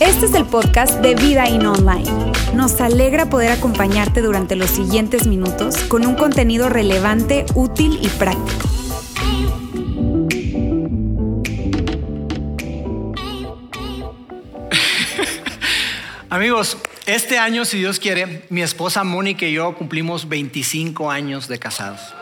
Este es el podcast de Vida In Online. Nos alegra poder acompañarte durante los siguientes minutos con un contenido relevante, útil y práctico. Amigos, este año, si Dios quiere, mi esposa Mónica y yo cumplimos 25 años de casados.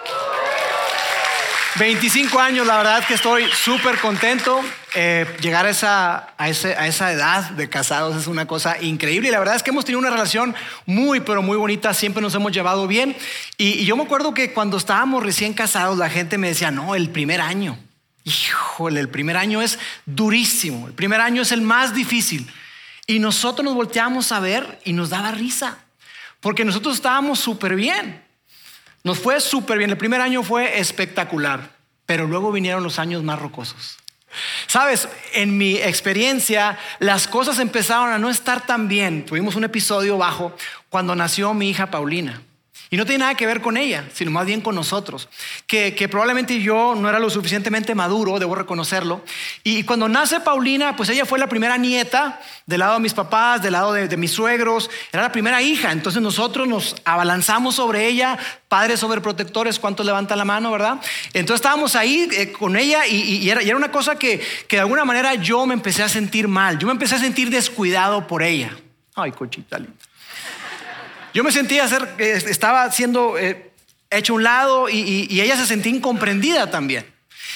25 años, la verdad que estoy súper contento. Eh, llegar a esa, edad de casados es una cosa increíble. Y la verdad es que hemos tenido una relación muy, pero muy bonita. Siempre nos hemos llevado bien. Y, y yo me acuerdo que cuando estábamos recién casados, la gente me decía, no, el primer año. Híjole, el primer año es durísimo. El primer año es el más difícil. Y nosotros nos volteamos a ver y nos daba risa. Porque nosotros estábamos súper bien. Nos fue súper bien. El primer año fue espectacular, pero luego vinieron los años más rocosos. Sabes, en mi experiencia, las cosas empezaron a no estar tan bien. Tuvimos un episodio bajo cuando nació mi hija Paulina. Y no tiene nada que ver con ella, sino más bien con nosotros. Que, probablemente yo no era lo suficientemente maduro, debo reconocerlo. Y cuando nace Paulina, pues ella fue la primera nieta del lado de mis papás, del lado de, mis suegros. Era la primera hija. Entonces nosotros nos abalanzamos sobre ella, padres sobreprotectores, ¿cuántos levantan la mano, verdad? Entonces estábamos ahí eh, con ella y, era, una cosa que, que de alguna manera yo me empecé a sentir mal. Yo me empecé a sentir descuidado por ella. Ay, cochita linda. Yo me sentía ser, estaba siendo eh, hecho un lado y, ella se sentía incomprendida también.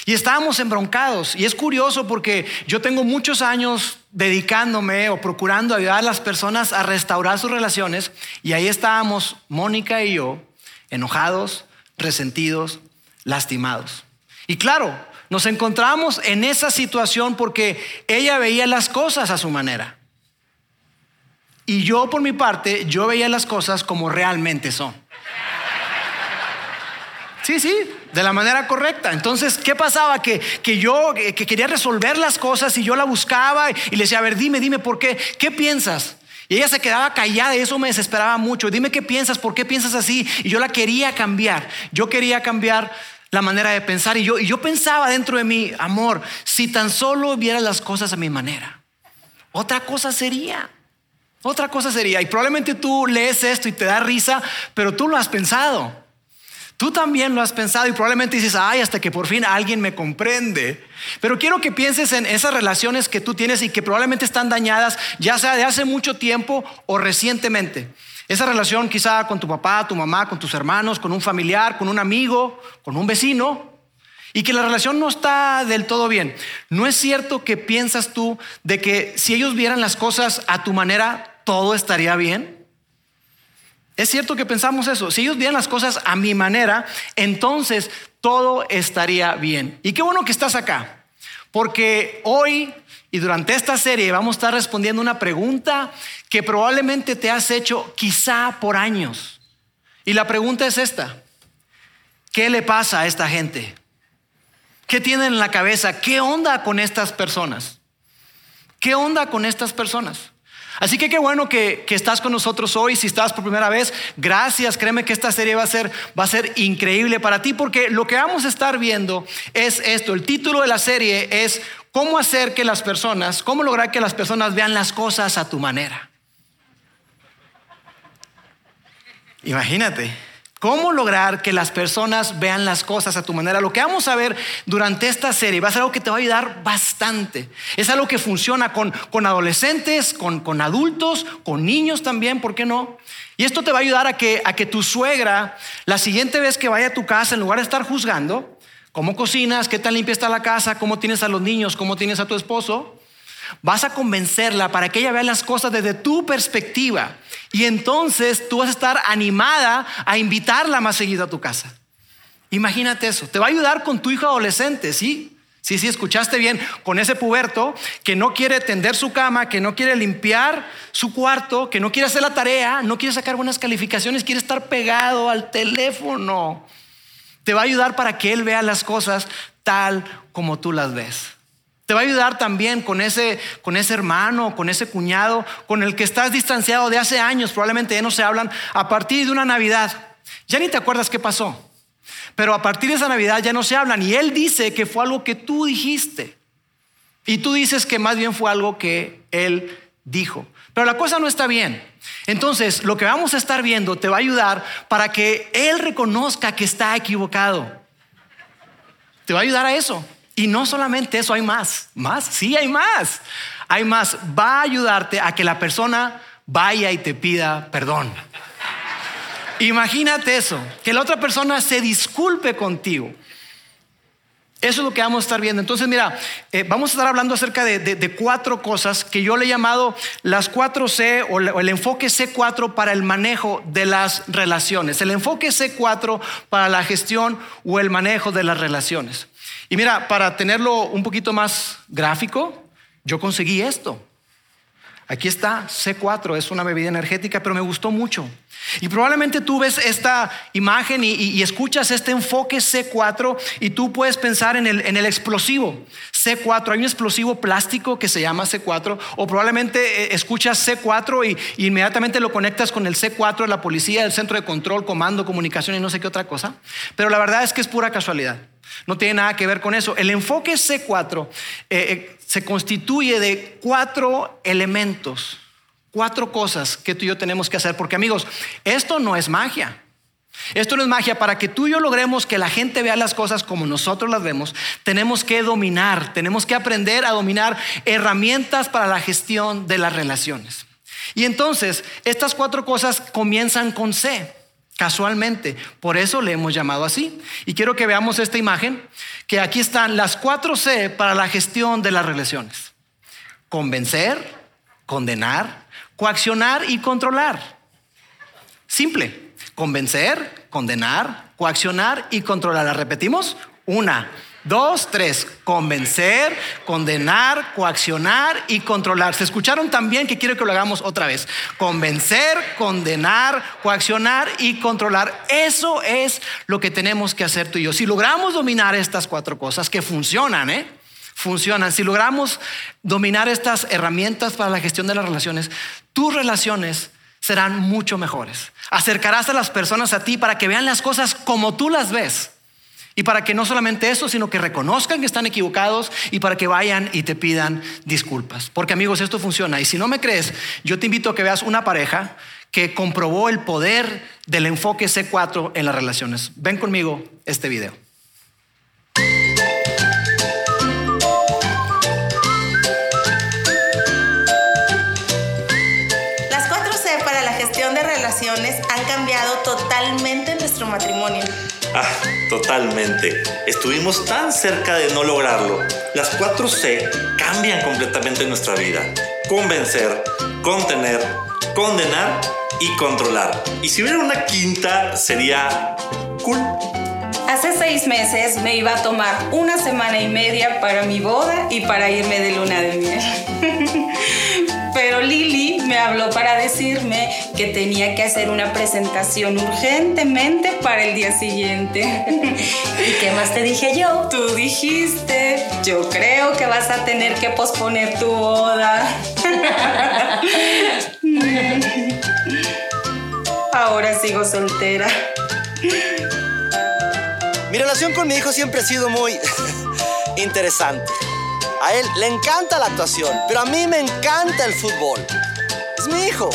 Y estábamos embroncados. Y es curioso porque yo tengo muchos años dedicándome o procurando ayudar a las personas a restaurar sus relaciones. Y ahí estábamos, Mónica y yo, enojados, resentidos, lastimados. Y claro, nos encontramos en esa situación porque ella veía las cosas a su manera. Y yo por mi parte, yo veía las cosas como realmente son. Sí, sí, de la manera correcta. Entonces, ¿qué pasaba? Que, que yo que quería resolver las cosas y yo la buscaba y le decía, a ver, dime, dime, ¿por qué? ¿Qué piensas? Y ella se quedaba callada y eso me desesperaba mucho. Dime qué piensas, ¿por qué piensas así? Y yo la quería cambiar. Yo quería cambiar la manera de pensar. Y yo, y yo pensaba dentro de mí, amor, si tan solo viera las cosas a mi manera, otra cosa sería. Otra cosa sería, y probablemente tú lees esto y te da risa, pero tú lo has pensado. Tú también lo has pensado y probablemente dices, ay, hasta que por fin alguien me comprende. Pero quiero que pienses en esas relaciones que tú tienes y que probablemente están dañadas, ya sea de hace mucho tiempo o recientemente. Esa relación quizá con tu papá, tu mamá, con tus hermanos, con un familiar, con un amigo, con un vecino, y que la relación no está del todo bien. ¿No es cierto que piensas tú de que si ellos vieran las cosas a tu manera, todo estaría bien? Es cierto que pensamos eso. Si ellos vieran las cosas a mi manera, entonces todo estaría bien. Y qué bueno que estás acá, porque hoy y durante esta serie vamos a estar respondiendo una pregunta que probablemente te has hecho quizá por años. Y la pregunta es esta. ¿Qué le pasa a esta gente? ¿Qué tienen en la cabeza? ¿Qué onda con estas personas? ¿Qué onda con estas personas? Así que qué bueno que, estás con nosotros hoy. Si estás por primera vez, gracias. Créeme que esta serie va a, ser, va a ser increíble para ti porque lo que vamos a estar viendo es esto. El título de la serie es cómo hacer que las personas, cómo lograr que las personas vean las cosas a tu manera. Imagínate. ¿Cómo lograr que las personas vean las cosas a tu manera? Lo que vamos a ver durante esta serie va a ser algo que te va a ayudar bastante. Es algo que funciona con, con adolescentes, con, con, adultos, con niños también, ¿por qué no? Y esto te va a ayudar a que, a que tu suegra, la siguiente vez que vaya a tu casa, en lugar de estar juzgando, cómo cocinas, qué tan limpia está la casa, cómo tienes a los niños, cómo tienes a tu esposo, vas a convencerla para que ella vea las cosas desde tu perspectiva y entonces tú vas a estar animada a invitarla más seguido a tu casa. Imagínate eso. Te va a ayudar con tu hijo adolescente, ¿sí? Sí, sí, escuchaste bien, con ese puberto que no quiere tender su cama, que no quiere limpiar su cuarto, que no quiere hacer la tarea, no quiere sacar buenas calificaciones, quiere estar pegado al teléfono. Te va a ayudar para que él vea las cosas tal como tú las ves. Te va a ayudar también con ese, con ese hermano, con ese cuñado, con el que estás distanciado de hace años, probablemente ya no se hablan, a partir de una Navidad. Ya ni te acuerdas qué pasó. Pero a partir de esa Navidad ya no se hablan. Y él dice que fue algo que tú dijiste. Y tú dices que más bien fue algo que él dijo. Pero la cosa no está bien. Entonces, lo que vamos a estar viendo te va a ayudar para que él reconozca que está equivocado. Te va a ayudar a eso. Y no solamente eso, hay más. Más, sí, hay más. Hay más. Va a ayudarte a que la persona vaya y te pida perdón. Imagínate eso, que la otra persona se disculpe contigo. Eso es lo que vamos a estar viendo. Entonces, mira, eh, vamos a estar hablando acerca de, cuatro cosas que yo le he llamado las cuatro C o, el enfoque C4 para el manejo de las relaciones. El enfoque C4 para la gestión o el manejo de las relaciones. Y mira, para tenerlo un poquito más gráfico, yo conseguí esto. Aquí está C4, es una bebida energética, pero me gustó mucho. Y probablemente tú ves esta imagen y, escuchas este enfoque C4 y tú puedes pensar en el, explosivo C4. Hay un explosivo plástico que se llama C4 o probablemente eh, escuchas C4 y, inmediatamente lo conectas con el C4 de la policía, el centro de control, comando, comunicación y no sé qué otra cosa. Pero la verdad es que es pura casualidad. No tiene nada que ver con eso. El enfoque C4 eh, eh, se constituye de cuatro elementos Cuatro cosas que tú y yo tenemos que hacer, porque amigos, esto no es magia. Esto no es magia. Para que tú y yo logremos que la gente vea las cosas como nosotros las vemos, tenemos que dominar, tenemos que aprender a dominar herramientas para la gestión de las relaciones. Y entonces, estas cuatro cosas comienzan con C, casualmente. Por eso le hemos llamado así. Y quiero que veamos esta imagen, que aquí están las cuatro C para la gestión de las relaciones. Convencer, condenar, coaccionar y controlar. Simple. Convencer, condenar, coaccionar y controlar. ¿La repetimos? Una, dos, tres. Convencer, condenar, coaccionar y controlar. ¿Se escucharon también que quiero que lo hagamos otra vez? Convencer, condenar, coaccionar y controlar. Eso es lo que tenemos que hacer tú y yo. Si logramos dominar estas cuatro cosas que funcionan, ¿eh? funcionan, si logramos dominar estas herramientas para la gestión de las relaciones, tus relaciones serán mucho mejores. Acercarás a las personas a ti para que vean las cosas como tú las ves. Y para que no solamente eso, sino que reconozcan que están equivocados y para que vayan y te pidan disculpas. Porque amigos, esto funciona. Y si no me crees, yo te invito a que veas una pareja que comprobó el poder del enfoque C4 en las relaciones. Ven conmigo este video. Totalmente. Estuvimos tan cerca de no lograrlo. Las 4 C cambian completamente nuestra vida. Convencer, contener, condenar y controlar. Y si hubiera una quinta, sería cool. Hace seis meses me iba a tomar una semana y media para mi boda y para irme de luna de miel. Pero Lili me habló para decirme que tenía que hacer una presentación urgentemente para el día siguiente. ¿Y qué más te dije yo? Tú dijiste, yo creo que vas a tener que posponer tu boda. Ahora sigo soltera. Mi relación con mi hijo siempre ha sido muy interesante. A él le encanta la actuación, pero a mí me encanta el fútbol. Es mi hijo.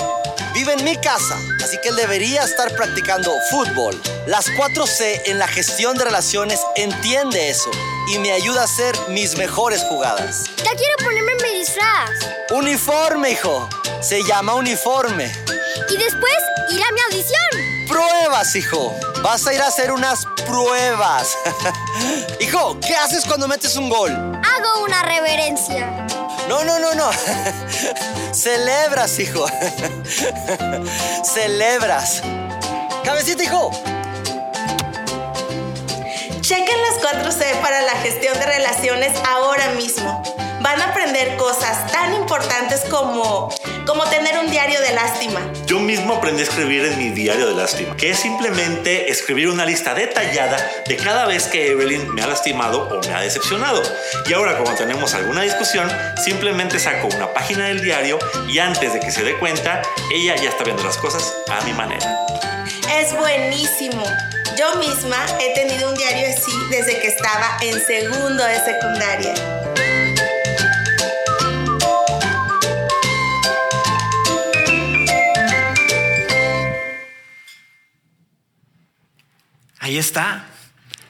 Vive en mi casa, así que él debería estar practicando fútbol. Las 4C en la gestión de relaciones entiende eso y me ayuda a hacer mis mejores jugadas. Ya quiero ponerme mi disfraz. Uniforme, hijo. Se llama uniforme. Y después ir a mi audición. Pruebas, hijo. Vas a ir a hacer unas pruebas. hijo, ¿qué haces cuando metes un gol? Hago una reverencia. No, no, no, no. Celebras, hijo. Celebras. Cabecita, hijo. Chequen las 4C para la gestión de relaciones ahora mismo van a aprender cosas tan importantes como, como tener un diario de lástima. Yo mismo aprendí a escribir en mi diario de lástima, que es simplemente escribir una lista detallada de cada vez que Evelyn me ha lastimado o me ha decepcionado. Y ahora como tenemos alguna discusión, simplemente saco una página del diario y antes de que se dé cuenta, ella ya está viendo las cosas a mi manera. es buenísimo. Yo misma he tenido un diario así desde que estaba en segundo de secundaria. Ahí está.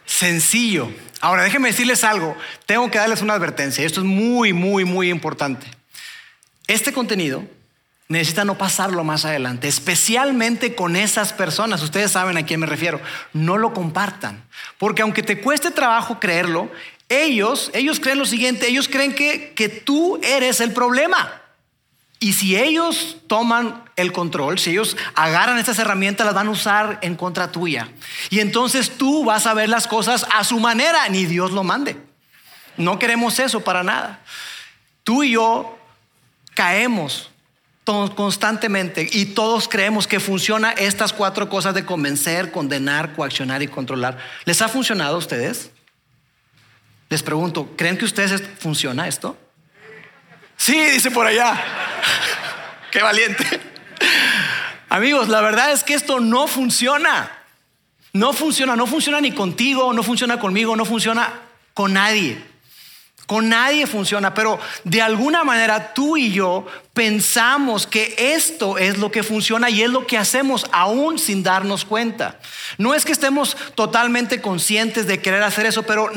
Sencillo. Ahora, déjenme decirles algo. Tengo que darles una advertencia. Esto es muy, muy, muy importante. Este contenido necesita no pasarlo más adelante, especialmente con esas personas. Ustedes saben a quién me refiero. No lo compartan. Porque aunque te cueste trabajo creerlo, ellos, ellos creen lo siguiente. Ellos creen que, que tú eres el problema. Y si ellos toman el control, si ellos agarran estas herramientas, las van a usar en contra tuya. Y entonces tú vas a ver las cosas a su manera, ni Dios lo mande. No queremos eso para nada. Tú y yo caemos constantemente y todos creemos que funciona estas cuatro cosas de convencer, condenar, coaccionar y controlar. ¿Les ha funcionado a ustedes? Les pregunto, ¿creen que a ustedes funciona esto? Sí, dice por allá. Qué valiente. Amigos, la verdad es que esto no funciona. No funciona, no funciona ni contigo, no funciona conmigo, no funciona con nadie. Con nadie funciona, pero de alguna manera tú y yo pensamos que esto es lo que funciona y es lo que hacemos aún sin darnos cuenta. No es que estemos totalmente conscientes de querer hacer eso, pero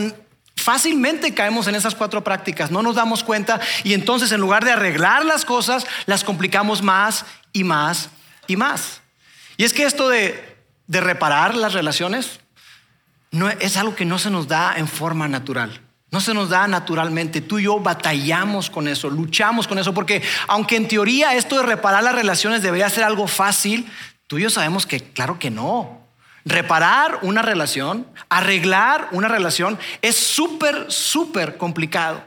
Fácilmente caemos en esas cuatro prácticas, no nos damos cuenta y entonces en lugar de arreglar las cosas, las complicamos más y más y más. Y es que esto de, de reparar las relaciones no, es algo que no se nos da en forma natural. No se nos da naturalmente. Tú y yo batallamos con eso, luchamos con eso, porque aunque en teoría esto de reparar las relaciones debería ser algo fácil, tú y yo sabemos que claro que no. Reparar una relación, arreglar una relación es súper, súper complicado.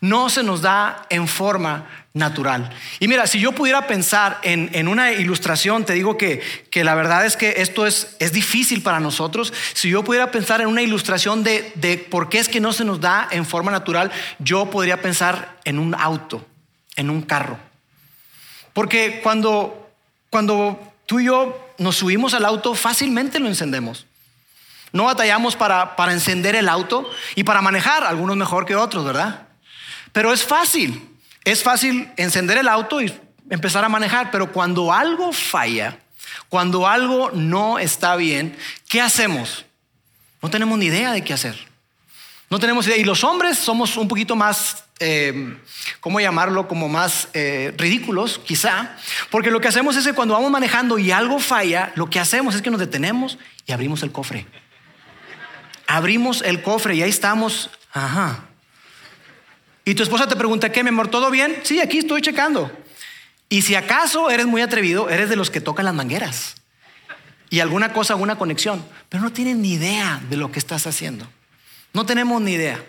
No se nos da en forma natural. Y mira, si yo pudiera pensar en, una ilustración, te digo que, la verdad es que esto es, es, difícil para nosotros. Si yo pudiera pensar en una ilustración de, de por qué es que no se nos da en forma natural, yo podría pensar en un auto, en un carro. Porque cuando, cuando tú y yo nos subimos al auto, fácilmente lo encendemos. No batallamos para, para encender el auto y para manejar, algunos mejor que otros, ¿verdad? Pero es fácil, es fácil encender el auto y empezar a manejar, pero cuando algo falla, cuando algo no está bien, ¿qué hacemos? No tenemos ni idea de qué hacer. No tenemos idea. Y los hombres somos un poquito más eh, ¿cómo llamarlo? Como más eh, ridículos, quizá, porque lo que hacemos es que cuando vamos manejando y algo falla, lo que hacemos es que nos detenemos y abrimos el cofre. Abrimos el cofre y ahí estamos, ajá. Y tu esposa te pregunta, ¿qué, mi amor? ¿Todo bien? Sí, aquí estoy checando. Y si acaso eres muy atrevido, eres de los que tocan las mangueras y alguna cosa, alguna conexión, pero no tienen ni idea de lo que estás haciendo. No tenemos ni idea.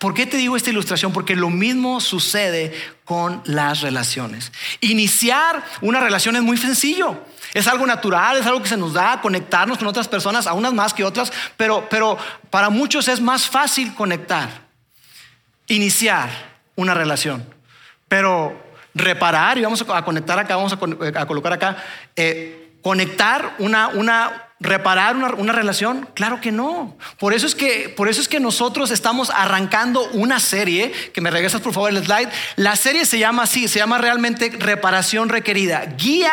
¿Por qué te digo esta ilustración? Porque lo mismo sucede con las relaciones. Iniciar una relación es muy sencillo. Es algo natural, es algo que se nos da, conectarnos con otras personas, a unas más que otras, pero, pero para muchos es más fácil conectar, iniciar una relación. Pero reparar, y vamos a conectar acá, vamos a, colocar acá, eh, conectar una, una reparar una, relación? Claro que no. Por eso, es que, por eso es que nosotros estamos arrancando una serie, que me regresas por favor el slide. La serie se llama así, se llama realmente reparación requerida, guía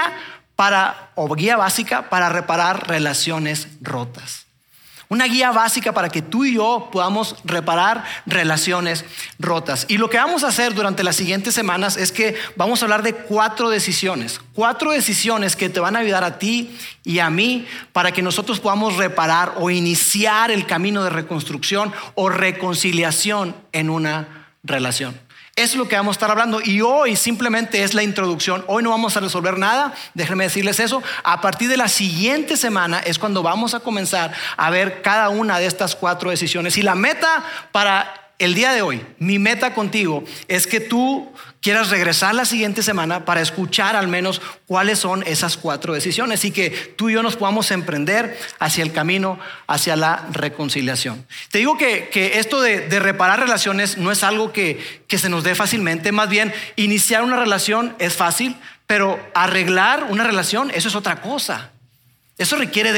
para, o guía básica para reparar relaciones rotas. Una guía básica para que tú y yo podamos reparar relaciones rotas. Y lo que vamos a hacer durante las siguientes semanas es que vamos a hablar de cuatro decisiones. Cuatro decisiones que te van a ayudar a ti y a mí para que nosotros podamos reparar o iniciar el camino de reconstrucción o reconciliación en una relación. Es lo que vamos a estar hablando y hoy simplemente es la introducción. Hoy no vamos a resolver nada, déjenme decirles eso. A partir de la siguiente semana es cuando vamos a comenzar a ver cada una de estas cuatro decisiones. Y la meta para el día de hoy, mi meta contigo es que tú quieras regresar la siguiente semana para escuchar al menos cuáles son esas cuatro decisiones y que tú y yo nos podamos emprender hacia el camino, hacia la reconciliación. Te digo que, esto de, reparar relaciones no es algo que, que se nos dé fácilmente, más bien iniciar una relación es fácil, pero arreglar una relación, eso es otra cosa. Eso requiere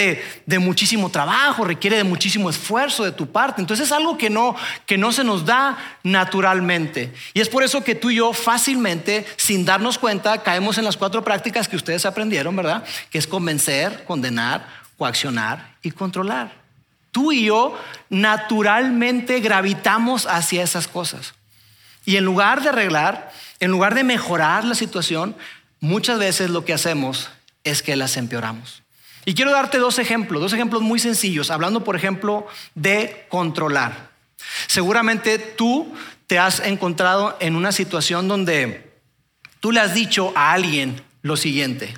de, muchísimo trabajo, requiere de muchísimo esfuerzo de tu parte. Entonces es algo que no, que no se nos da naturalmente. Y es por eso que tú y yo fácilmente, sin darnos cuenta, caemos en las cuatro prácticas que ustedes aprendieron, ¿verdad? Que es convencer, condenar, coaccionar y controlar. Tú y yo naturalmente gravitamos hacia esas cosas. Y en lugar de arreglar, en lugar de mejorar la situación, muchas veces lo que hacemos es que las empeoramos. Y quiero darte dos ejemplos, dos ejemplos muy sencillos, hablando por ejemplo de controlar. Seguramente tú te has encontrado en una situación donde tú le has dicho a alguien lo siguiente,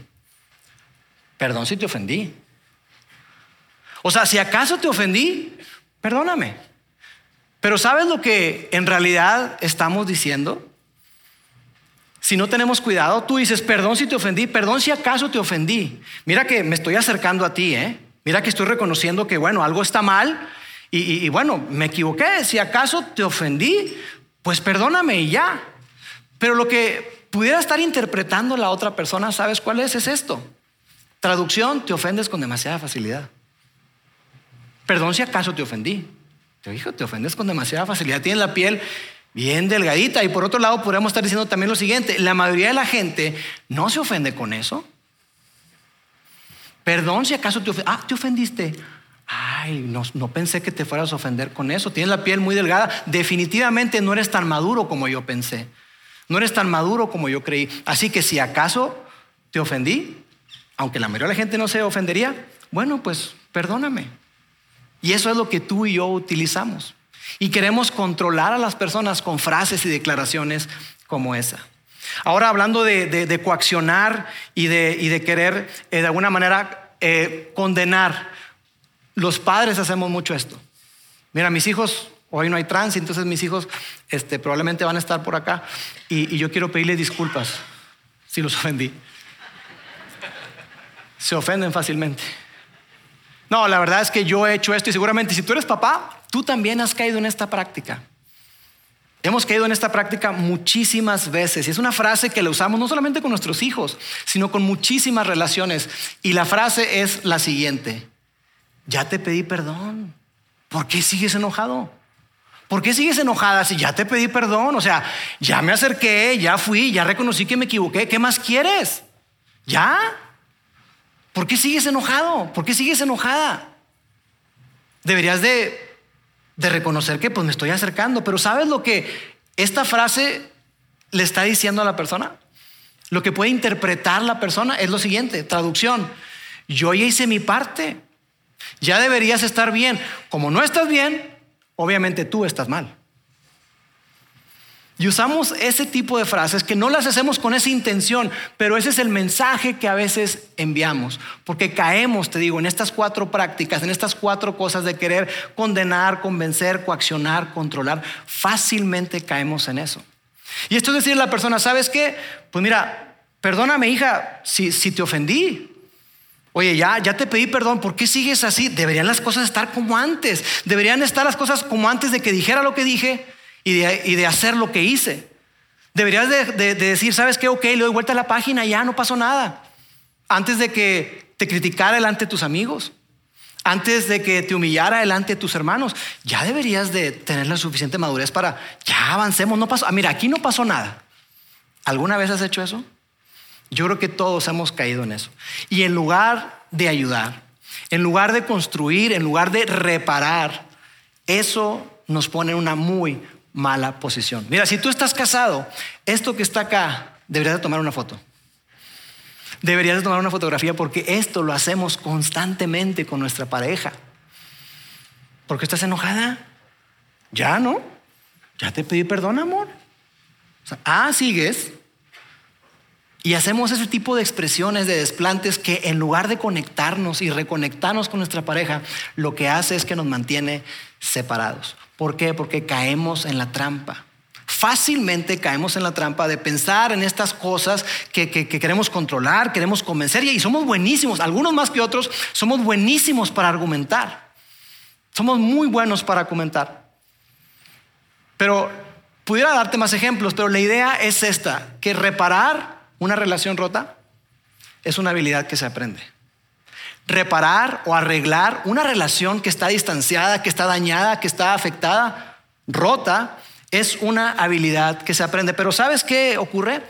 perdón si te ofendí. O sea, si acaso te ofendí, perdóname. Pero ¿sabes lo que en realidad estamos diciendo? Si no tenemos cuidado, tú dices, perdón si te ofendí, perdón si acaso te ofendí. Mira que me estoy acercando a ti, ¿eh? Mira que estoy reconociendo que, bueno, algo está mal y, bueno, me equivoqué. Si acaso te ofendí, pues perdóname y ya. Pero lo que pudiera estar interpretando la otra persona, ¿sabes cuál es? Es esto. Traducción, te ofendes con demasiada facilidad. Perdón si acaso te ofendí. Te dijo, te ofendes con demasiada facilidad. Tienes la piel bien delgadita. Y por otro lado, podríamos estar diciendo también lo siguiente, la mayoría de la gente no se ofende con eso. Perdón si acaso te ofendiste. Ah, te ofendiste. Ay, no, no, pensé que te fueras a ofender con eso. Tienes la piel muy delgada. Definitivamente no eres tan maduro como yo pensé. No eres tan maduro como yo creí. Así que si acaso te ofendí, aunque la mayoría de la gente no se ofendería, bueno, pues perdóname. Y eso es lo que tú y yo utilizamos. Y queremos controlar a las personas con frases y declaraciones como esa. Ahora hablando de, coaccionar y de, querer eh, de alguna manera eh, condenar, los padres hacemos mucho esto. Mira, mis hijos, hoy no hay tránsito, entonces mis hijos este, probablemente van a estar por acá y, y yo quiero pedirles disculpas si los ofendí. Se ofenden fácilmente. No, la verdad es que yo he hecho esto y seguramente si tú eres papá, Tú también has caído en esta práctica. Hemos caído en esta práctica muchísimas veces y es una frase que la usamos no solamente con nuestros hijos, sino con muchísimas relaciones. Y la frase es la siguiente, ya te pedí perdón, ¿por qué sigues enojado? ¿Por qué sigues enojada si ya te pedí perdón? O sea, ya me acerqué, ya fui, ya reconocí que me equivoqué, ¿qué más quieres? ¿Ya? ¿Por qué sigues enojado? ¿Por qué sigues enojada? Deberías de de reconocer que pues me estoy acercando. Pero ¿sabes lo que esta frase le está diciendo a la persona? Lo que puede interpretar la persona es lo siguiente, traducción, yo ya hice mi parte, ya deberías estar bien. Como no estás bien, obviamente tú estás mal. Y usamos ese tipo de frases que no las hacemos con esa intención, pero ese es el mensaje que a veces enviamos, porque caemos, te digo, en estas cuatro prácticas, en estas cuatro cosas de querer condenar, convencer, coaccionar, controlar, fácilmente caemos en eso. Y esto es decir a la persona, ¿sabes qué? Pues mira, perdóname hija si, si te ofendí, Oye, ya, ya te pedí perdón, ¿por qué sigues así? Deberían las cosas estar como antes. Deberían estar las cosas como antes de que dijera lo que dije y de, hacer lo que hice. Deberías de, decir, ¿sabes qué? Ok, le doy vuelta a la página, ya no pasó nada. Antes de que te criticara delante de tus amigos, antes de que te humillara delante de tus hermanos, ya deberías de tener la suficiente madurez para, ya avancemos, no pasó. Ah, mira, aquí no pasó nada. ¿Alguna vez has hecho eso? Yo creo que todos hemos caído en eso. Y en lugar de ayudar, en lugar de construir, en lugar de reparar, eso nos pone en una muy, mala posición. Mira, si tú estás casado, esto que está acá, deberías de tomar una foto. Deberías de tomar una fotografía porque esto lo hacemos constantemente con nuestra pareja. ¿Por qué estás enojada? Ya, ¿no? Ya te pedí perdón, amor. ah, sigues. Y hacemos ese tipo de expresiones, de desplantes que en lugar de conectarnos y reconectarnos con nuestra pareja, lo que hace es que nos mantiene separados. ¿Por qué? Porque caemos en la trampa. Fácilmente caemos en la trampa de pensar en estas cosas que, queremos controlar, queremos convencer y somos buenísimos, algunos más que otros, somos buenísimos para argumentar. Somos muy buenos para argumentar. Pero pudiera darte más ejemplos, pero la idea es esta, que reparar una relación rota es una habilidad que se aprende. Reparar o arreglar una relación que está distanciada, que está dañada, que está afectada, rota, es una habilidad que se aprende. Pero ¿sabes qué ocurre?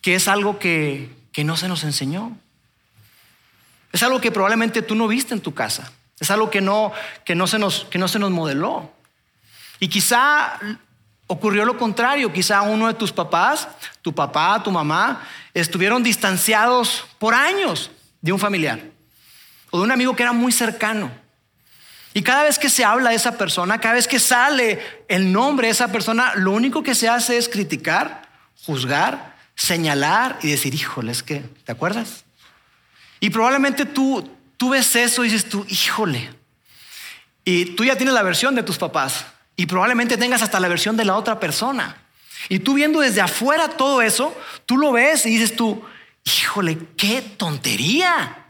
Que es algo que, que no se nos enseñó. Es algo que probablemente tú no viste en tu casa. Es algo que no, que no, se, nos, que no se nos modeló. Y quizá ocurrió lo contrario. Quizá uno de tus papás, tu papá, tu mamá, estuvieron distanciados por años de un familiar o de un amigo que era muy cercano. Y cada vez que se habla de esa persona, cada vez que sale el nombre de esa persona, lo único que se hace es criticar, juzgar, señalar y decir, híjole, es que, ¿te acuerdas? Y probablemente tú, tú ves eso y dices tú, híjole. Y tú ya tienes la versión de tus papás y probablemente tengas hasta la versión de la otra persona. Y tú viendo desde afuera todo eso, tú lo ves y dices tú, híjole, qué tontería.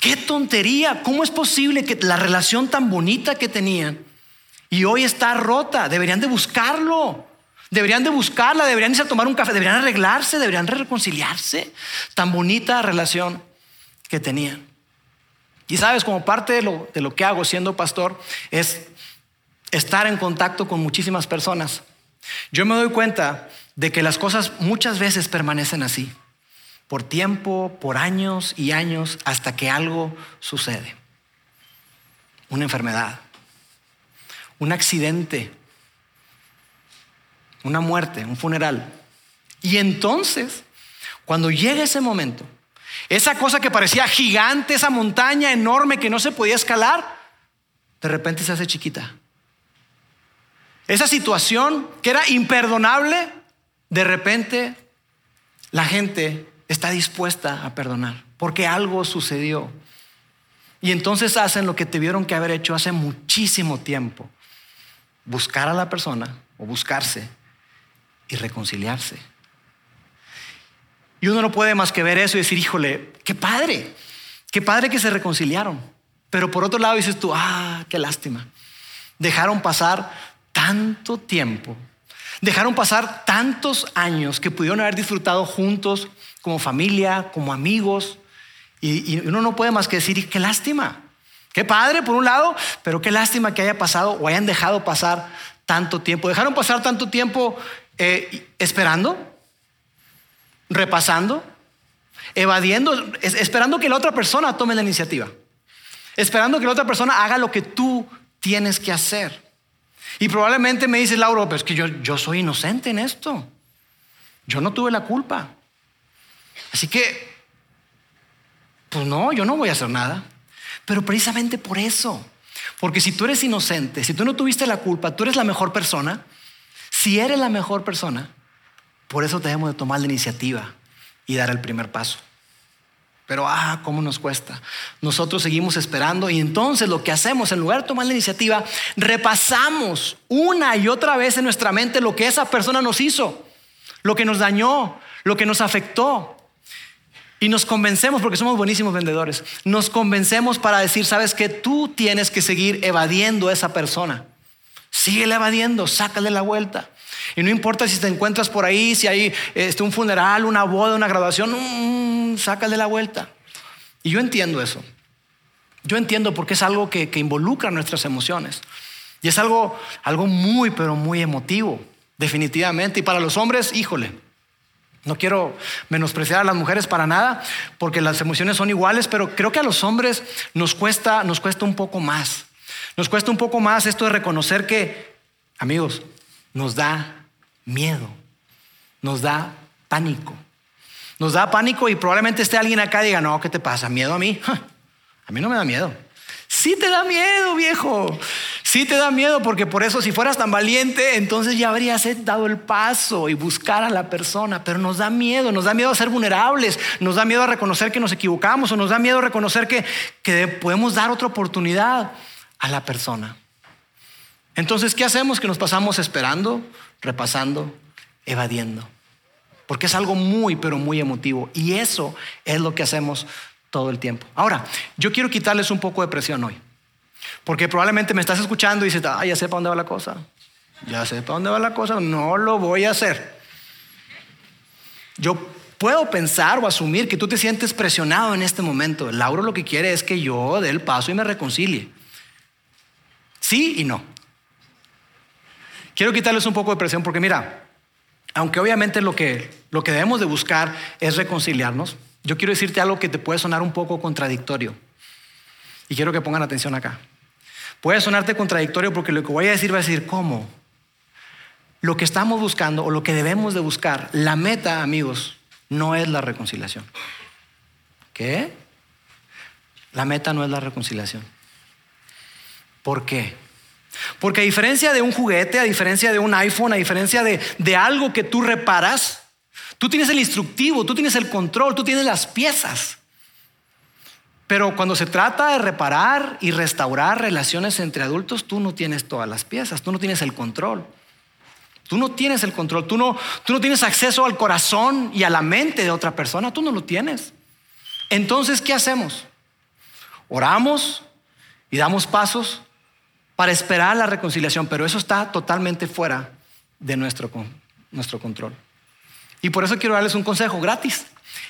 Qué tontería. ¿Cómo es posible que la relación tan bonita que tenían y hoy está rota? Deberían de buscarlo. Deberían de buscarla, deberían irse a tomar un café, deberían arreglarse, deberían reconciliarse. Tan bonita relación que tenían. Y sabes, como parte de lo, de lo que hago siendo pastor es estar en contacto con muchísimas personas. Yo me doy cuenta de que las cosas muchas veces permanecen así, por tiempo, por años y años, hasta que algo sucede. Una enfermedad, un accidente, una muerte, un funeral. Y entonces, cuando llega ese momento, esa cosa que parecía gigante, esa montaña enorme que no se podía escalar, de repente se hace chiquita. Esa situación que era imperdonable, de repente la gente está dispuesta a perdonar porque algo sucedió. Y entonces hacen lo que tuvieron que haber hecho hace muchísimo tiempo. Buscar a la persona o buscarse y reconciliarse. Y uno no puede más que ver eso y decir, híjole, qué padre, qué padre que se reconciliaron. Pero por otro lado dices tú, ah, qué lástima. Dejaron pasar tanto tiempo, dejaron pasar tantos años que pudieron haber disfrutado juntos como familia, como amigos. Y, uno no puede más que decir, qué lástima. Qué padre por un lado, pero qué lástima que haya pasado o hayan dejado pasar tanto tiempo. Dejaron pasar tanto tiempo eh, esperando, repasando, evadiendo, esperando que la otra persona tome la iniciativa, esperando que la otra persona haga lo que tú tienes que hacer. Y probablemente me dice Lauro, pues que yo, yo soy inocente en esto. Yo no tuve la culpa. Así que, pues no, yo no voy a hacer nada. Pero precisamente por eso, porque si tú eres inocente, si tú no tuviste la culpa, tú eres la mejor persona, si eres la mejor persona, por eso debemos de tomar la iniciativa y dar el primer paso. Pero, ah, ¿cómo nos cuesta? Nosotros seguimos esperando y entonces lo que hacemos, en lugar de tomar la iniciativa, repasamos una y otra vez en nuestra mente lo que esa persona nos hizo, lo que nos dañó, lo que nos afectó. Y nos convencemos, porque somos buenísimos vendedores, nos convencemos para decir, sabes que tú tienes que seguir evadiendo a esa persona. Sigue evadiendo, sácale la vuelta. Y no importa si te encuentras por ahí, si hay este, un funeral, una boda, una graduación, mm, sácale la vuelta. Y yo entiendo eso. Yo entiendo porque es algo que, que involucra nuestras emociones. Y es algo, algo muy, pero muy emotivo, definitivamente. Y para los hombres, híjole, no quiero menospreciar a las mujeres para nada, porque las emociones son iguales, pero creo que a los hombres nos cuesta, nos cuesta un poco más. Nos cuesta un poco más esto de reconocer que, amigos, nos da miedo, nos da pánico. Nos da pánico y probablemente esté alguien acá y diga, no, ¿qué te pasa? ¿Miedo a mí? A mí no me da miedo. Sí te da miedo, viejo. Sí te da miedo porque por eso si fueras tan valiente, entonces ya habrías dado el paso y buscar a la persona. Pero nos da miedo, nos da miedo a ser vulnerables, nos da miedo a reconocer que nos equivocamos o nos da miedo a reconocer que, que podemos dar otra oportunidad a la persona. Entonces, ¿qué hacemos? Que nos pasamos esperando, repasando, evadiendo. Porque es algo muy, pero muy emotivo. Y eso es lo que hacemos todo el tiempo. Ahora, yo quiero quitarles un poco de presión hoy. Porque probablemente me estás escuchando y dices, ah, ya sé para dónde va la cosa. Ya sé para dónde va la cosa. No lo voy a hacer. Yo puedo pensar o asumir que tú te sientes presionado en este momento. Lauro lo que quiere es que yo dé el paso y me reconcilie. Sí y no. Quiero quitarles un poco de presión porque mira, aunque obviamente lo que, lo que debemos de buscar es reconciliarnos, yo quiero decirte algo que te puede sonar un poco contradictorio. Y quiero que pongan atención acá. Puede sonarte contradictorio porque lo que voy a decir va a decir, ¿cómo? Lo que estamos buscando o lo que debemos de buscar, la meta, amigos, no es la reconciliación. ¿Qué? La meta no es la reconciliación. ¿Por qué? Porque a diferencia de un juguete, a diferencia de un iPhone, a diferencia de, de algo que tú reparas, tú tienes el instructivo, tú tienes el control, tú tienes las piezas. Pero cuando se trata de reparar y restaurar relaciones entre adultos, tú no tienes todas las piezas, tú no tienes el control. Tú no tienes el control, tú no, tú no tienes acceso al corazón y a la mente de otra persona, tú no lo tienes. Entonces, ¿qué hacemos? Oramos y damos pasos para esperar la reconciliación, pero eso está totalmente fuera de nuestro, nuestro control. Y por eso quiero darles un consejo gratis.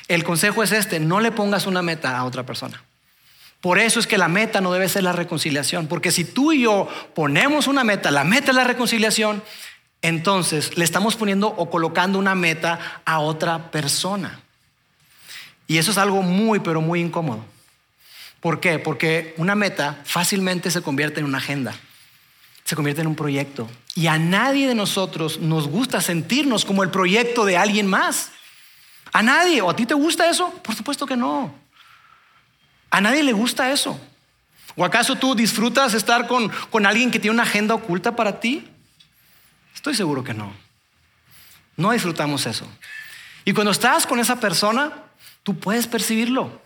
El consejo es este, no le pongas una meta a otra persona. Por eso es que la meta no debe ser la reconciliación, porque si tú y yo ponemos una meta, la meta es la reconciliación, entonces le estamos poniendo o colocando una meta a otra persona. Y eso es algo muy, pero muy incómodo. ¿Por qué? Porque una meta fácilmente se convierte en una agenda, se convierte en un proyecto. Y a nadie de nosotros nos gusta sentirnos como el proyecto de alguien más. A nadie. ¿O a ti te gusta eso? Por supuesto que no. A nadie le gusta eso. ¿O acaso tú disfrutas estar con, con alguien que tiene una agenda oculta para ti? Estoy seguro que no. No disfrutamos eso. Y cuando estás con esa persona, tú puedes percibirlo.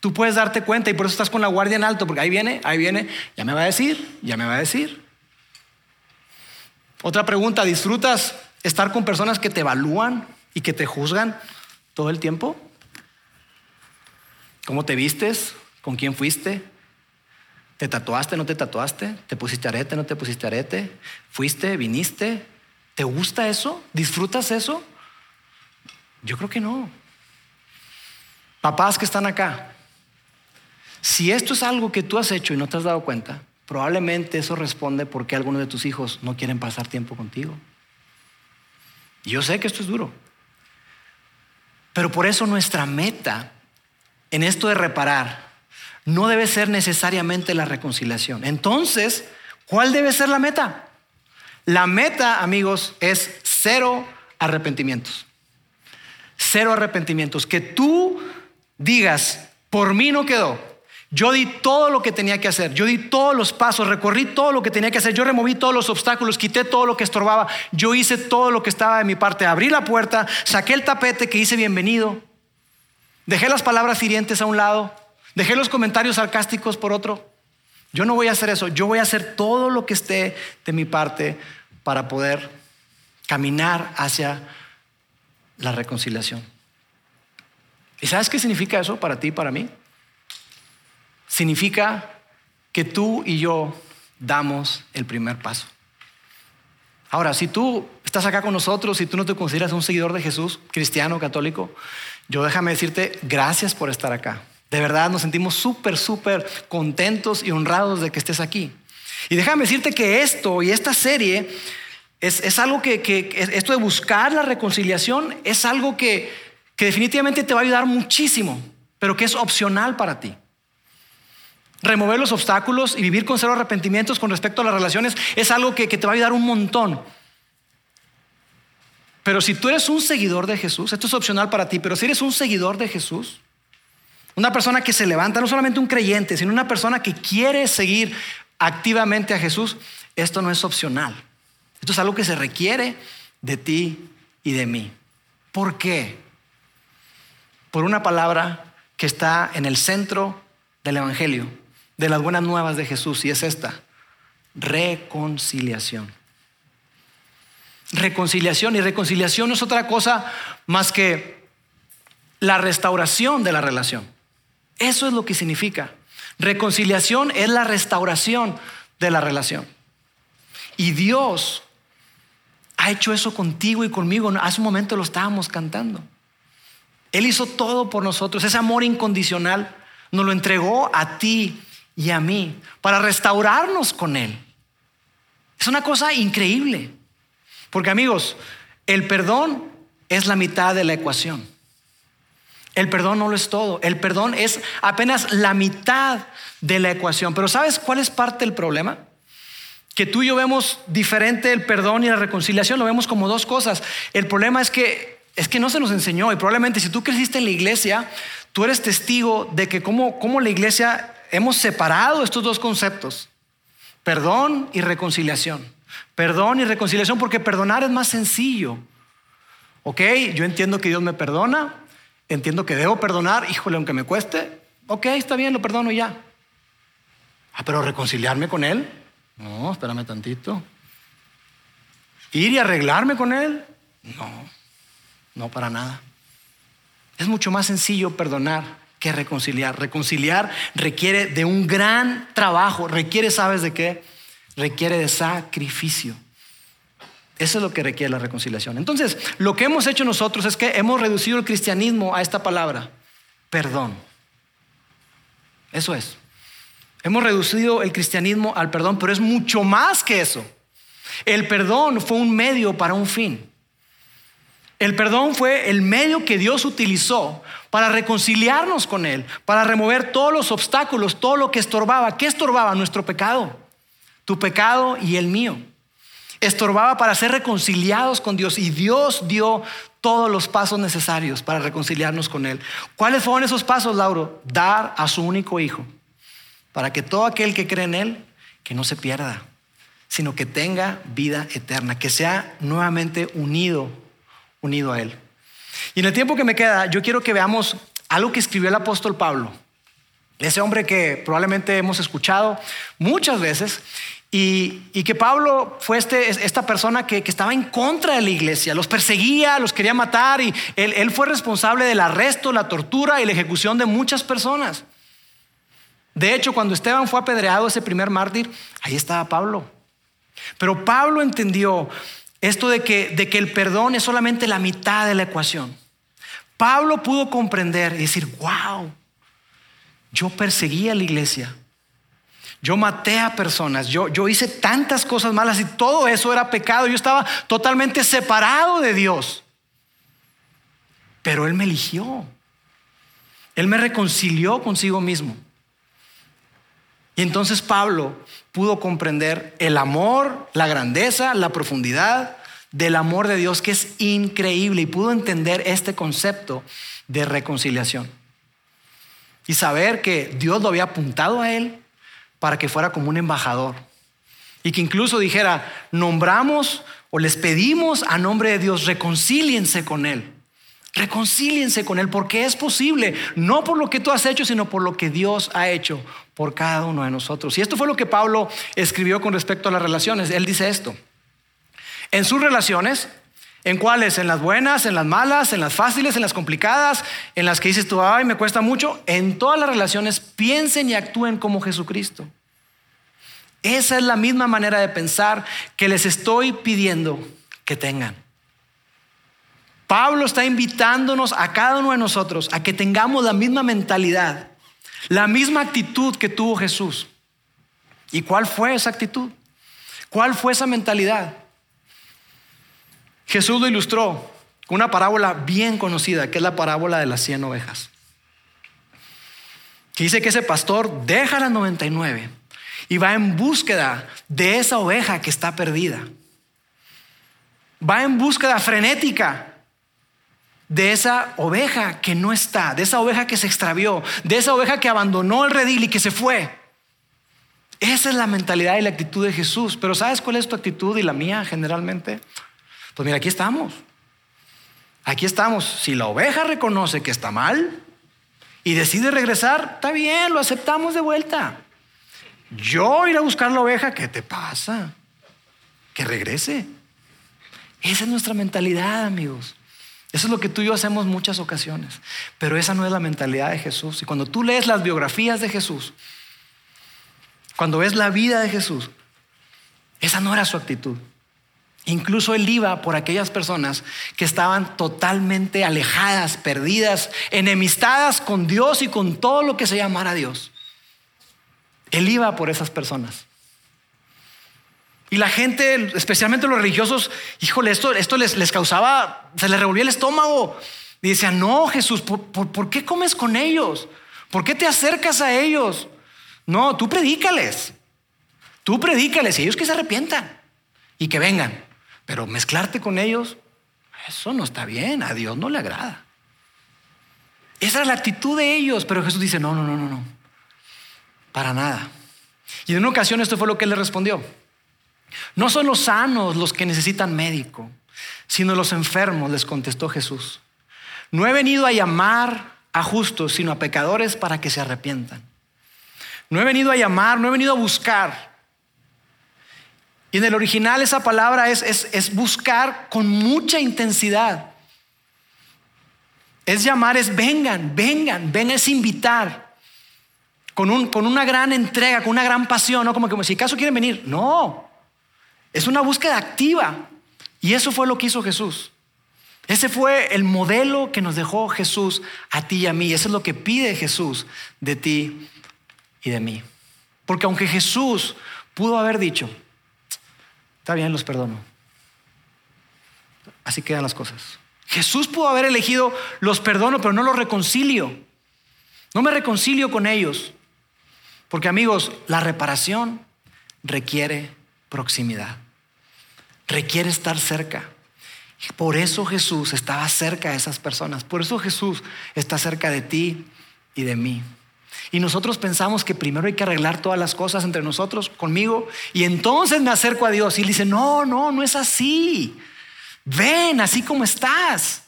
Tú puedes darte cuenta y por eso estás con la guardia en alto, porque ahí viene, ahí viene, ya me va a decir, ya me va a decir. Otra pregunta, ¿disfrutas estar con personas que te evalúan y que te juzgan todo el tiempo? ¿Cómo te vistes? ¿Con quién fuiste? ¿Te tatuaste? ¿No te tatuaste? ¿Te pusiste arete? ¿No te pusiste arete? ¿Fuiste? ¿Viniste? ¿Te gusta eso? ¿Disfrutas eso? Yo creo que no. Papás que están acá, si esto es algo que tú has hecho y no te has dado cuenta, probablemente eso responde porque algunos de tus hijos no quieren pasar tiempo contigo. yo sé que esto es duro, pero por eso nuestra meta en esto de reparar no debe ser necesariamente la reconciliación. Entonces, ¿cuál debe ser la meta? La meta, amigos, es cero arrepentimientos. Cero arrepentimientos. Que tú digas, por mí no quedó. Yo di todo lo que tenía que hacer, yo di todos los pasos, recorrí todo lo que tenía que hacer, yo removí todos los obstáculos, quité todo lo que estorbaba, yo hice todo lo que estaba de mi parte, abrí la puerta, saqué el tapete que hice bienvenido, dejé las palabras hirientes a un lado, dejé los comentarios sarcásticos por otro. Yo no voy a hacer eso, yo voy a hacer todo lo que esté de mi parte para poder caminar hacia la reconciliación. ¿Y sabes qué significa eso para ti y para mí? Significa que tú y yo damos el primer paso. Ahora, si tú estás acá con nosotros y tú no te consideras un seguidor de Jesús, cristiano, católico, yo déjame decirte gracias por estar acá. De verdad nos sentimos súper, súper contentos y honrados de que estés aquí. Y déjame decirte que esto y esta serie es, algo que, esto de buscar la reconciliación es algo que, que definitivamente te va a ayudar muchísimo, pero que es opcional para ti. Remover los obstáculos y vivir con cero arrepentimientos con respecto a las relaciones es algo que, te va a ayudar un montón. Pero si tú eres un seguidor de Jesús, esto es opcional para ti, pero si eres un seguidor de Jesús, una persona que se levanta, no solamente un creyente, sino una persona que quiere seguir activamente a Jesús, esto no es opcional. Esto es algo que se requiere de ti y de mí. ¿Por qué? Por una palabra que está en el centro del Evangelio, de las buenas nuevas de Jesús, y es esta, reconciliación. Reconciliación, y reconciliación no es otra cosa más que la restauración de la relación. Eso es lo que significa. Reconciliación es la restauración de la relación. Y Dios ha hecho eso contigo y conmigo. Hace un momento lo estábamos cantando. Él hizo todo por nosotros, ese amor incondicional nos lo entregó a ti y a mí para restaurarnos con Él. Es una cosa increíble. Porque amigos, el perdón es la mitad de la ecuación. El perdón no lo es todo. El perdón es apenas la mitad de la ecuación. Pero ¿sabes cuál es parte del problema? Que tú y yo vemos diferente el perdón y la reconciliación, lo vemos como dos cosas. El problema es que es que no se nos enseñó y probablemente si tú creciste en la iglesia, tú eres testigo de que como, como la iglesia hemos separado estos dos conceptos, perdón y reconciliación. Perdón y reconciliación porque perdonar es más sencillo. Ok, yo entiendo que Dios me perdona, entiendo que debo perdonar, híjole, aunque me cueste, ok, está bien, lo perdono ya. Ah, pero reconciliarme con Él, no, espérame tantito. Ir y arreglarme con Él, no, no para nada. Es mucho más sencillo perdonar reconciliar. Reconciliar requiere de un gran trabajo, requiere, ¿sabes de qué? Requiere de sacrificio. Eso es lo que requiere la reconciliación. Entonces, lo que hemos hecho nosotros es que hemos reducido el cristianismo a esta palabra, perdón. Eso es. Hemos reducido el cristianismo al perdón, pero es mucho más que eso. El perdón fue un medio para un fin. El perdón fue el medio que Dios utilizó para reconciliarnos con Él, para remover todos los obstáculos, todo lo que estorbaba. ¿Qué estorbaba? Nuestro pecado, tu pecado y el mío. Estorbaba para ser reconciliados con Dios y Dios dio todos los pasos necesarios para reconciliarnos con Él. ¿Cuáles fueron esos pasos, Lauro? Dar a su único hijo, para que todo aquel que cree en Él, que no se pierda, sino que tenga vida eterna, que sea nuevamente unido unido a Él. Y en el tiempo que me queda, yo quiero que veamos algo que escribió el apóstol Pablo. Ese hombre que probablemente hemos escuchado muchas veces y, que Pablo fue este, esta persona que, estaba en contra de la iglesia, los perseguía, los quería matar y él, él fue responsable del arresto, la tortura y la ejecución de muchas personas. De hecho, cuando Esteban fue apedreado, ese primer mártir, ahí estaba Pablo. Pero Pablo entendió esto de que, de que el perdón es solamente la mitad de la ecuación. Pablo pudo comprender y decir, wow, yo perseguí a la iglesia, yo maté a personas, yo, yo hice tantas cosas malas y todo eso era pecado, yo estaba totalmente separado de Dios. Pero Él me eligió, Él me reconcilió consigo mismo. Y entonces Pablo pudo comprender el amor, la grandeza, la profundidad del amor de Dios que es increíble y pudo entender este concepto de reconciliación. Y saber que Dios lo había apuntado a él para que fuera como un embajador. Y que incluso dijera, nombramos o les pedimos a nombre de Dios, reconcíliense con él. Reconcíliense con Él porque es posible, no por lo que tú has hecho, sino por lo que Dios ha hecho por cada uno de nosotros. Y esto fue lo que Pablo escribió con respecto a las relaciones. Él dice esto, en sus relaciones, ¿en cuáles? En las buenas, en las malas, en las fáciles, en las complicadas, en las que dices tú, ay, me cuesta mucho. En todas las relaciones piensen y actúen como Jesucristo. Esa es la misma manera de pensar que les estoy pidiendo que tengan. Pablo está invitándonos a cada uno de nosotros a que tengamos la misma mentalidad, la misma actitud que tuvo Jesús. ¿Y cuál fue esa actitud? ¿Cuál fue esa mentalidad? Jesús lo ilustró con una parábola bien conocida, que es la parábola de las cien ovejas. Que dice que ese pastor deja las 99 y va en búsqueda de esa oveja que está perdida. Va en búsqueda frenética de esa oveja que no está, de esa oveja que se extravió, de esa oveja que abandonó el redil y que se fue. Esa es la mentalidad y la actitud de Jesús. Pero ¿sabes cuál es tu actitud y la mía generalmente? Pues mira, aquí estamos. Aquí estamos. Si la oveja reconoce que está mal y decide regresar, está bien, lo aceptamos de vuelta. Yo ir a buscar la oveja, ¿qué te pasa? Que regrese. Esa es nuestra mentalidad, amigos. Eso es lo que tú y yo hacemos muchas ocasiones. Pero esa no es la mentalidad de Jesús. Y cuando tú lees las biografías de Jesús, cuando ves la vida de Jesús, esa no era su actitud. Incluso él iba por aquellas personas que estaban totalmente alejadas, perdidas, enemistadas con Dios y con todo lo que se llamara Dios. Él iba por esas personas. Y la gente, especialmente los religiosos, híjole, esto, esto les, causaba, se les revolvía el estómago. Y decían, no, Jesús, ¿por, por, por qué comes con ellos? ¿Por qué te acercas a ellos? No, tú predícales. Tú predícales y ellos que se arrepientan y que vengan. Pero mezclarte con ellos, eso no está bien, a Dios no le agrada. Esa es la actitud de ellos, pero Jesús dice, no, no, no, no, no, para nada. Y en una ocasión esto fue lo que él le respondió. No son los sanos los que necesitan médico, sino los enfermos, les contestó Jesús. No he venido a llamar a justos, sino a pecadores para que se arrepientan. No he venido a llamar, no he venido a buscar. Y en el original esa palabra es, es, buscar con mucha intensidad. Es llamar, es vengan, vengan, ven es invitar. Con, un, con una gran entrega, con una gran pasión, no como que si acaso quieren venir. No, es una búsqueda activa. Y eso fue lo que hizo Jesús. Ese fue el modelo que nos dejó Jesús a ti y a mí. Eso es lo que pide Jesús de ti y de mí. Porque aunque Jesús pudo haber dicho, está bien, los perdono. Así quedan las cosas. Jesús pudo haber elegido, los perdono, pero no los reconcilio. No me reconcilio con ellos. Porque amigos, la reparación requiere proximidad. Requiere estar cerca. Por eso Jesús estaba cerca de esas personas. Por eso Jesús está cerca de ti y de mí. Y nosotros pensamos que primero hay que arreglar todas las cosas entre nosotros, conmigo, y entonces me acerco a Dios. Y dice, no, no, no es así. Ven así como estás.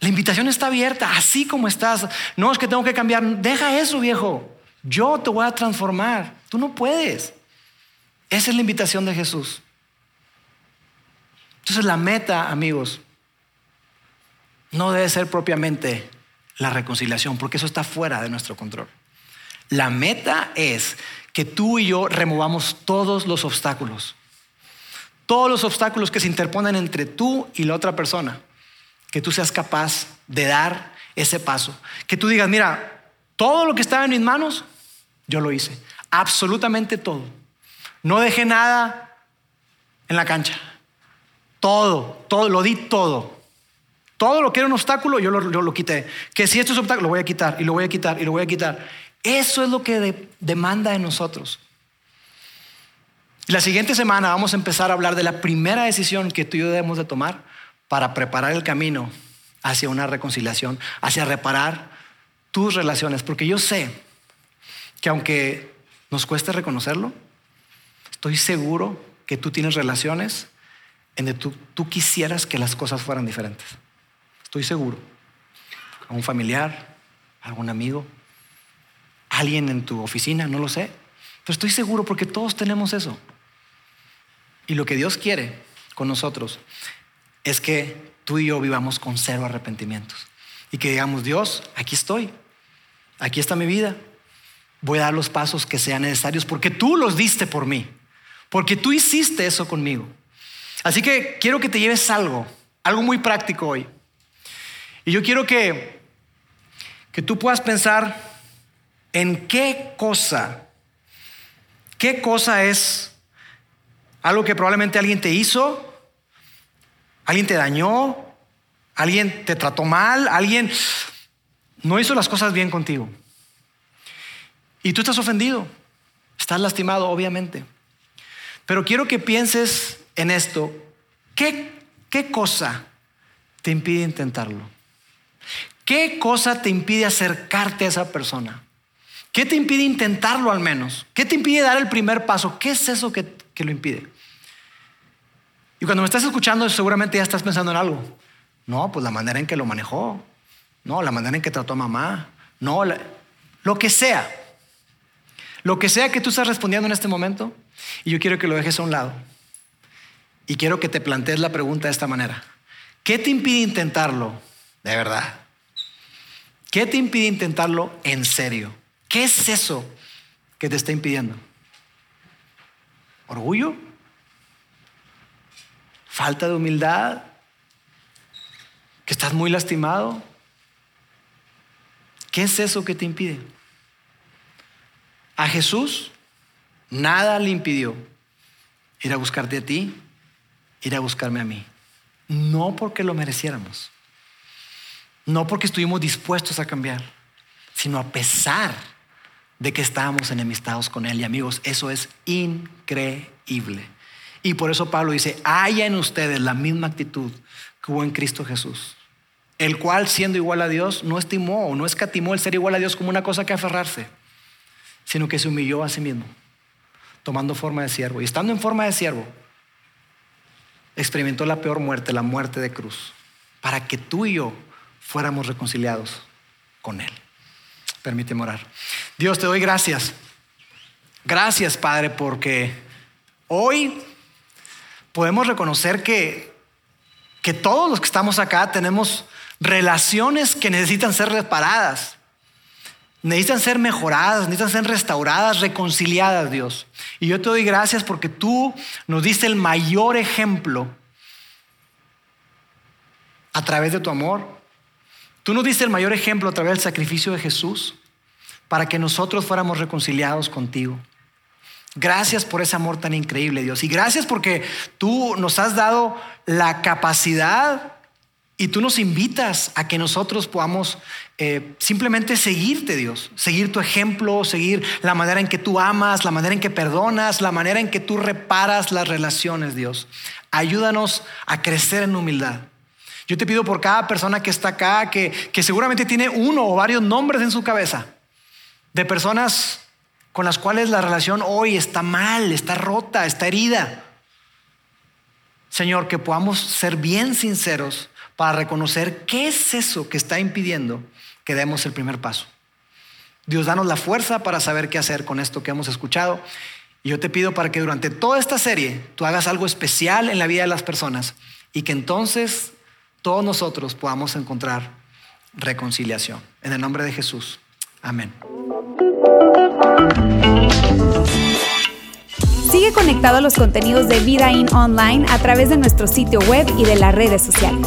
La invitación está abierta, así como estás. No es que tengo que cambiar. Deja eso, viejo. Yo te voy a transformar. Tú no puedes. Esa es la invitación de Jesús. Entonces la meta, amigos, no debe ser propiamente la reconciliación, porque eso está fuera de nuestro control. La meta es que tú y yo removamos todos los obstáculos, todos los obstáculos que se interponen entre tú y la otra persona, que tú seas capaz de dar ese paso, que tú digas, mira, todo lo que estaba en mis manos, yo lo hice, absolutamente todo. No dejé nada en la cancha. Todo, todo, lo di todo. Todo lo que era un obstáculo, yo lo, quité. Que si esto es obstáculo, lo voy a quitar y lo voy a quitar y lo voy a quitar. Eso es lo que demanda de nosotros. La siguiente semana vamos a empezar a hablar de la primera decisión que tú y yo debemos de tomar para preparar el camino hacia una reconciliación, hacia reparar tus relaciones. Porque yo sé que aunque nos cueste reconocerlo, estoy seguro que tú tienes relaciones en donde tú, quisieras que las cosas fueran diferentes. Estoy seguro. A un familiar, a algún amigo, alguien en tu oficina, no lo sé. Pero estoy seguro porque todos tenemos eso. Y lo que Dios quiere con nosotros es que tú y yo vivamos con cero arrepentimientos. Y que digamos, Dios, aquí estoy. Aquí está mi vida. Voy a dar los pasos que sean necesarios porque tú los diste por mí. Porque tú hiciste eso conmigo. Así que quiero que te lleves algo, algo muy práctico hoy. Y yo quiero que, que tú puedas pensar en qué cosa, qué cosa es algo que probablemente alguien te hizo, alguien te dañó, alguien te trató mal, alguien no hizo las cosas bien contigo. Y tú estás ofendido, estás lastimado, obviamente. Pero quiero que pienses en esto, ¿qué, qué cosa te impide intentarlo? ¿Qué cosa te impide acercarte a esa persona? ¿Qué te impide intentarlo al menos? ¿Qué te impide dar el primer paso? ¿Qué es eso que, que lo impide? Y cuando me estás escuchando, seguramente ya estás pensando en algo. No, pues la manera en que lo manejó. No, la manera en que trató a mamá. No, lo que sea. Lo que sea que tú estás respondiendo en este momento. Y yo quiero que lo dejes a un lado. Y quiero que te plantees la pregunta de esta manera. ¿Qué te impide intentarlo de verdad? ¿Qué te impide intentarlo en serio? ¿Qué es eso que te está impidiendo? ¿Orgullo? falta de humildad, que estás muy lastimado. ¿Qué es eso que te impide? A Jesús nada le impidió ir a buscarte a ti, ir a buscarme a mí. No porque lo mereciéramos, no porque estuvimos dispuestos a cambiar, sino a pesar de que estábamos enemistados con Él. Y amigos, eso es increíble. Y por eso Pablo dice, haya en ustedes la misma actitud que hubo en Cristo Jesús, el cual siendo igual a Dios no estimó o no escatimó el ser igual a Dios como una cosa que aferrarse, sino que se humilló a sí mismo, tomando forma de siervo. Y estando en forma de siervo, experimentó la peor muerte, la muerte de cruz, para que tú y yo fuéramos reconciliados con Él. Permíteme orar. Dios, te doy gracias. Gracias, Padre, porque hoy podemos reconocer que, que todos los que estamos acá tenemos relaciones que necesitan ser reparadas, necesitan ser mejoradas, necesitan ser restauradas, reconciliadas, Dios. Y yo te doy gracias porque tú nos diste el mayor ejemplo a través de tu amor. Tú nos diste el mayor ejemplo a través del sacrificio de Jesús para que nosotros fuéramos reconciliados contigo. Gracias por ese amor tan increíble, Dios. Y gracias porque tú nos has dado la capacidad y tú nos invitas a que nosotros podamos eh, simplemente seguirte, Dios, seguir tu ejemplo, seguir la manera en que tú amas, la manera en que perdonas, la manera en que tú reparas las relaciones, Dios. Ayúdanos a crecer en humildad. Yo te pido por cada persona que está acá, que, que seguramente tiene uno o varios nombres en su cabeza, de personas con las cuales la relación hoy está mal, está rota, está herida. Señor, que podamos ser bien sinceros para reconocer qué es eso que está impidiendo que demos el primer paso. Dios, danos la fuerza para saber qué hacer con esto que hemos escuchado. Y yo te pido para que durante toda esta serie tú hagas algo especial en la vida de las personas y que entonces todos nosotros podamos encontrar reconciliación. En el nombre de Jesús. Amén. Sigue conectado a los contenidos de Vida In Online a través de nuestro sitio web y de las redes sociales.